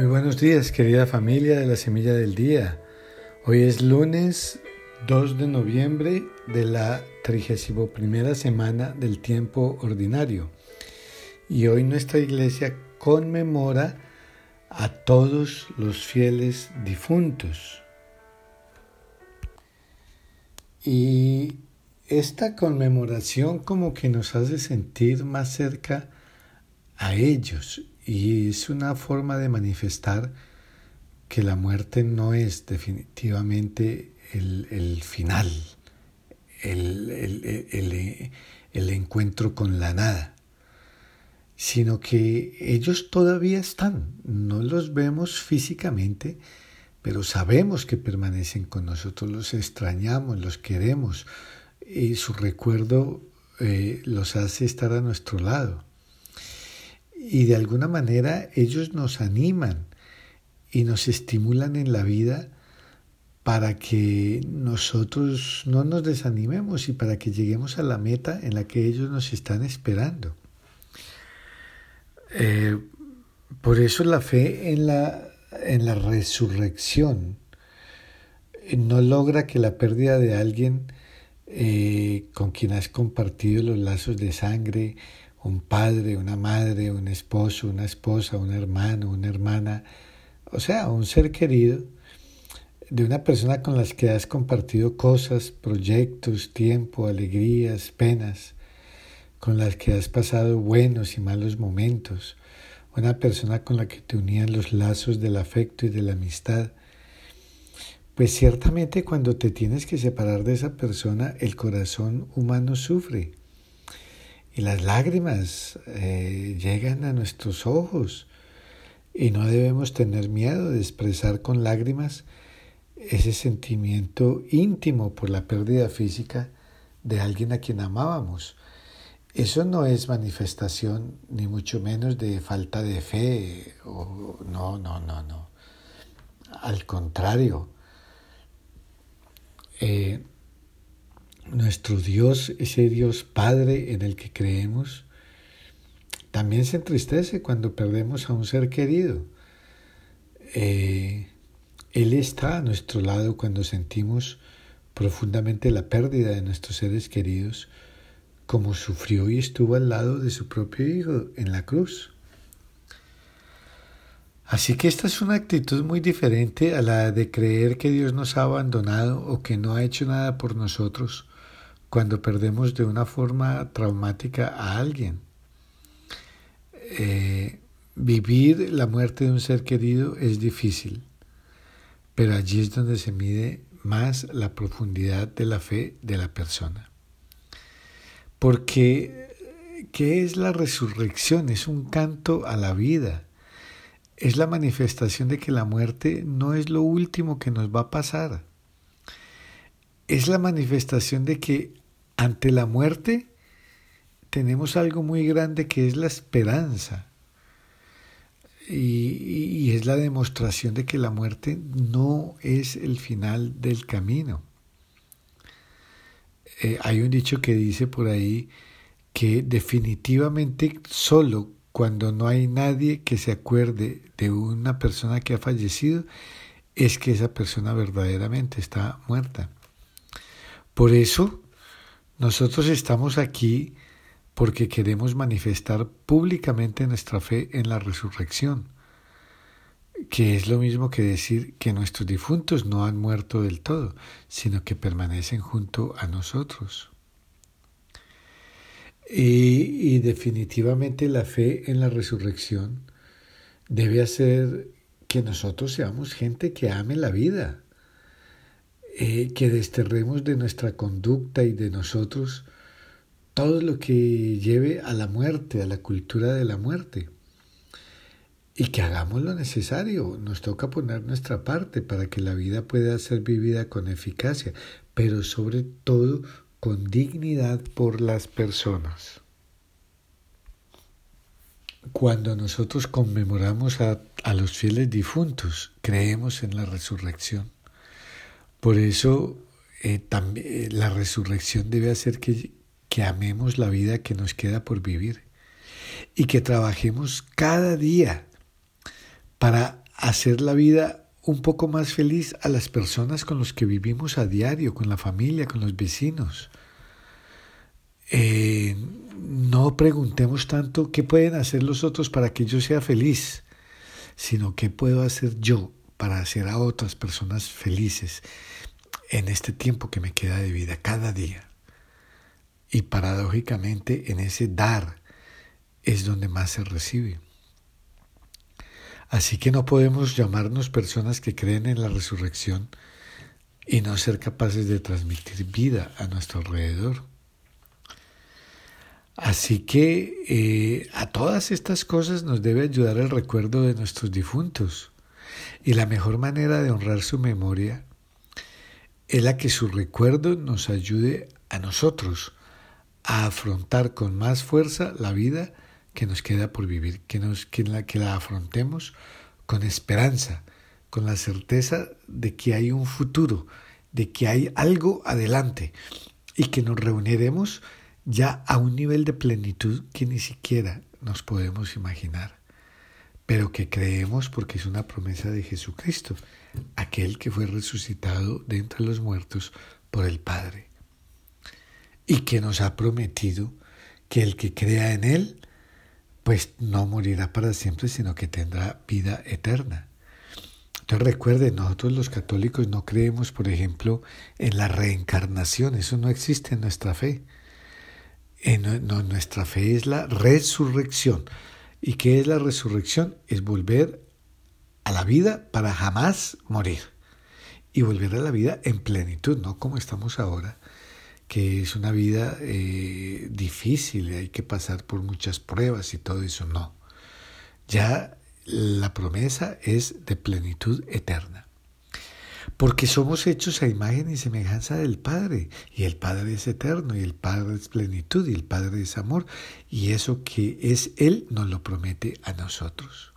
Muy buenos días, querida familia de la Semilla del Día. Hoy es lunes 2 de noviembre de la 31 semana del tiempo ordinario. Y hoy nuestra iglesia conmemora a todos los fieles difuntos. Y esta conmemoración como que nos hace sentir más cerca a ellos y es una forma de manifestar que la muerte no es definitivamente el, final, el, el, encuentro con la nada, sino que ellos todavía están, no los vemos físicamente, pero sabemos que permanecen con nosotros, los extrañamos, los queremos, y su recuerdo eh, los hace estar a nuestro lado y de alguna manera ellos nos animan y nos estimulan en la vida para que nosotros no nos desanimemos y para que lleguemos a la meta en la que ellos nos están esperando. Eh, por eso la fe en la, en la resurrección no logra que la pérdida de alguien eh, con quien has compartido los lazos de sangre un padre, una madre, un esposo, una esposa, un hermano, una hermana, o sea, un ser querido de una persona con las que has compartido cosas, proyectos, tiempo, alegrías, penas, con las que has pasado buenos y malos momentos, una persona con la que te unían los lazos del afecto y de la amistad. Pues ciertamente cuando te tienes que separar de esa persona, el corazón humano sufre y las lágrimas eh, llegan a nuestros ojos y no debemos tener miedo de expresar con lágrimas ese sentimiento íntimo por la pérdida física de alguien a quien amábamos. Eso no es manifestación ni mucho menos de falta de fe o no, no, no, no. Al contrario, eh, nuestro Dios, ese Dios Padre en el que creemos, también se entristece cuando perdemos a un ser querido. Eh, él está a nuestro lado cuando sentimos profundamente la pérdida de nuestros seres queridos, como sufrió y estuvo al lado de su propio Hijo en la cruz. Así que esta es una actitud muy diferente a la de creer que Dios nos ha abandonado o que no ha hecho nada por nosotros cuando perdemos de una forma traumática a alguien. Eh, vivir la muerte de un ser querido es difícil, pero allí es donde se mide más la profundidad de la fe de la persona. Porque, ¿qué es la resurrección? Es un canto a la vida. Es la manifestación de que la muerte no es lo último que nos va a pasar. Es la manifestación de que ante la muerte tenemos algo muy grande que es la esperanza. Y, es la demostración de que la muerte no es el final del camino. Eh, hay un dicho que dice por ahí que definitivamente solo cuando no hay nadie que se acuerde de una persona que ha fallecido, es que esa persona verdaderamente está muerta. Por eso, nosotros estamos aquí porque queremos manifestar públicamente nuestra fe en la resurrección, que es lo mismo que decir que nuestros difuntos no han muerto del todo, sino que permanecen junto a nosotros. Y, definitivamente la fe en la resurrección debe hacer que nosotros seamos gente que ame la vida, eh, que desterremos de nuestra conducta y de nosotros todo lo que lleve a la muerte, a la cultura de la muerte. Y que hagamos lo necesario. Nos toca poner nuestra parte para que la vida pueda ser vivida con eficacia, pero sobre todo con dignidad por las personas. Cuando nosotros conmemoramos a, a los fieles difuntos, creemos en la resurrección. Por eso eh, eh, la resurrección debe hacer que, que amemos la vida que nos queda por vivir y que trabajemos cada día para hacer la vida un poco más feliz a las personas con las que vivimos a diario, con la familia, con los vecinos. Eh, no preguntemos tanto qué pueden hacer los otros para que yo sea feliz, sino qué puedo hacer yo para hacer a otras personas felices en este tiempo que me queda de vida cada día. Y paradójicamente en ese dar es donde más se recibe. Así que no podemos llamarnos personas que creen en la resurrección y no ser capaces de transmitir vida a nuestro alrededor. Así que eh, a todas estas cosas nos debe ayudar el recuerdo de nuestros difuntos. Y la mejor manera de honrar su memoria es la que su recuerdo nos ayude a nosotros a afrontar con más fuerza la vida que nos queda por vivir, que, nos, que, la, que la afrontemos con esperanza, con la certeza de que hay un futuro, de que hay algo adelante y que nos reuniremos ya a un nivel de plenitud que ni siquiera nos podemos imaginar, pero que creemos porque es una promesa de Jesucristo, aquel que fue resucitado de entre los muertos por el Padre, y que nos ha prometido que el que crea en Él pues no morirá para siempre, sino que tendrá vida eterna. Entonces recuerden, nosotros los católicos no creemos, por ejemplo, en la reencarnación, eso no existe en nuestra fe. En, nuestra fe es la resurrección. ¿Y qué es la resurrección? Es volver a la vida para jamás morir. Y volver a la vida en plenitud, no como estamos ahora, que es una vida eh, difícil, hay que pasar por muchas pruebas y todo eso, no. Ya la promesa es de plenitud eterna. Porque somos hechos a imagen y semejanza del Padre, y el Padre es eterno, y el Padre es plenitud, y el Padre es amor, y eso que es Él nos lo promete a nosotros.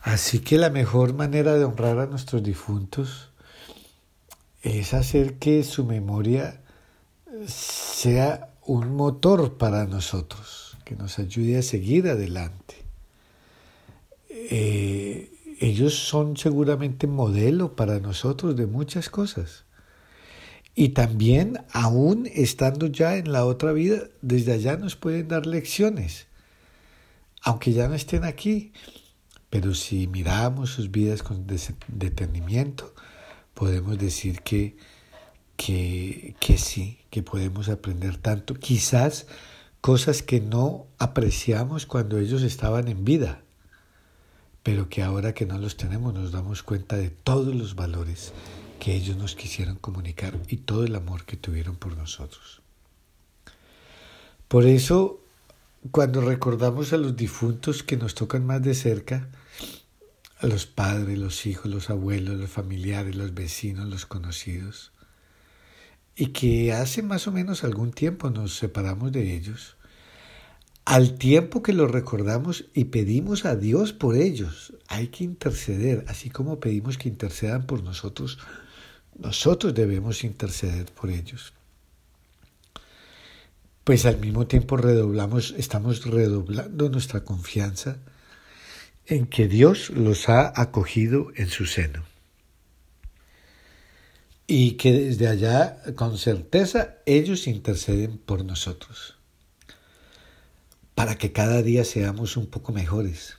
Así que la mejor manera de honrar a nuestros difuntos es hacer que su memoria sea un motor para nosotros, que nos ayude a seguir adelante. Eh, ellos son seguramente modelo para nosotros de muchas cosas. Y también, aún estando ya en la otra vida, desde allá nos pueden dar lecciones, aunque ya no estén aquí. Pero si miramos sus vidas con detenimiento, podemos decir que, que, que sí, que podemos aprender tanto, quizás cosas que no apreciamos cuando ellos estaban en vida, pero que ahora que no los tenemos nos damos cuenta de todos los valores que ellos nos quisieron comunicar y todo el amor que tuvieron por nosotros. Por eso, cuando recordamos a los difuntos que nos tocan más de cerca, a los padres, los hijos, los abuelos, los familiares, los vecinos, los conocidos, y que hace más o menos algún tiempo nos separamos de ellos, al tiempo que los recordamos y pedimos a Dios por ellos, hay que interceder, así como pedimos que intercedan por nosotros, nosotros debemos interceder por ellos. Pues al mismo tiempo redoblamos, estamos redoblando nuestra confianza en que Dios los ha acogido en su seno. Y que desde allá, con certeza, ellos interceden por nosotros, para que cada día seamos un poco mejores,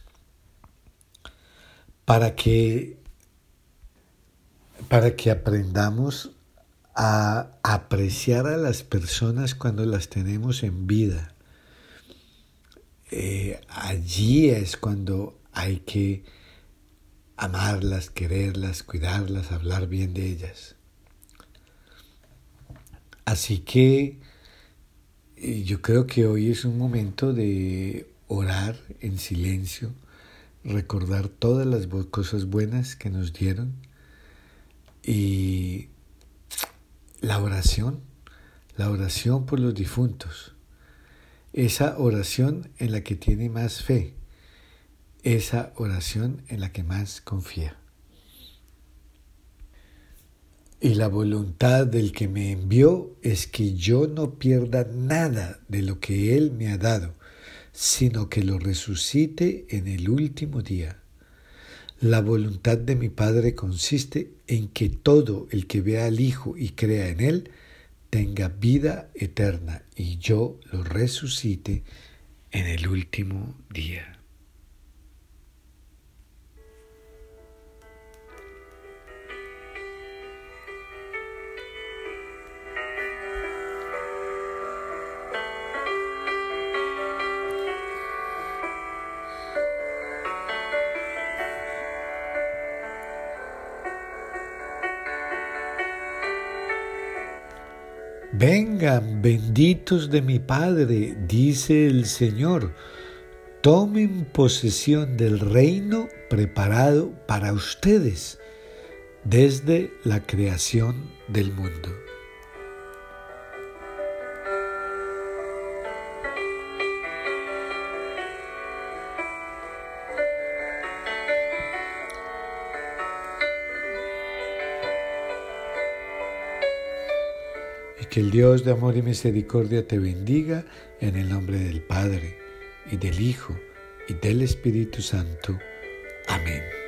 para que, para que aprendamos a apreciar a las personas cuando las tenemos en vida. Eh, allí es cuando hay que amarlas, quererlas, cuidarlas, hablar bien de ellas. Así que yo creo que hoy es un momento de orar en silencio, recordar todas las cosas buenas que nos dieron y la oración, la oración por los difuntos, esa oración en la que tiene más fe, esa oración en la que más confía. Y la voluntad del que me envió es que yo no pierda nada de lo que Él me ha dado, sino que lo resucite en el último día. La voluntad de mi Padre consiste en que todo el que vea al Hijo y crea en Él tenga vida eterna y yo lo resucite en el último día. Vengan, benditos de mi Padre, dice el Señor, tomen posesión del reino preparado para ustedes desde la creación del mundo. Que el Dios de amor y misericordia te bendiga en el nombre del Padre y del Hijo y del Espíritu Santo. Amén.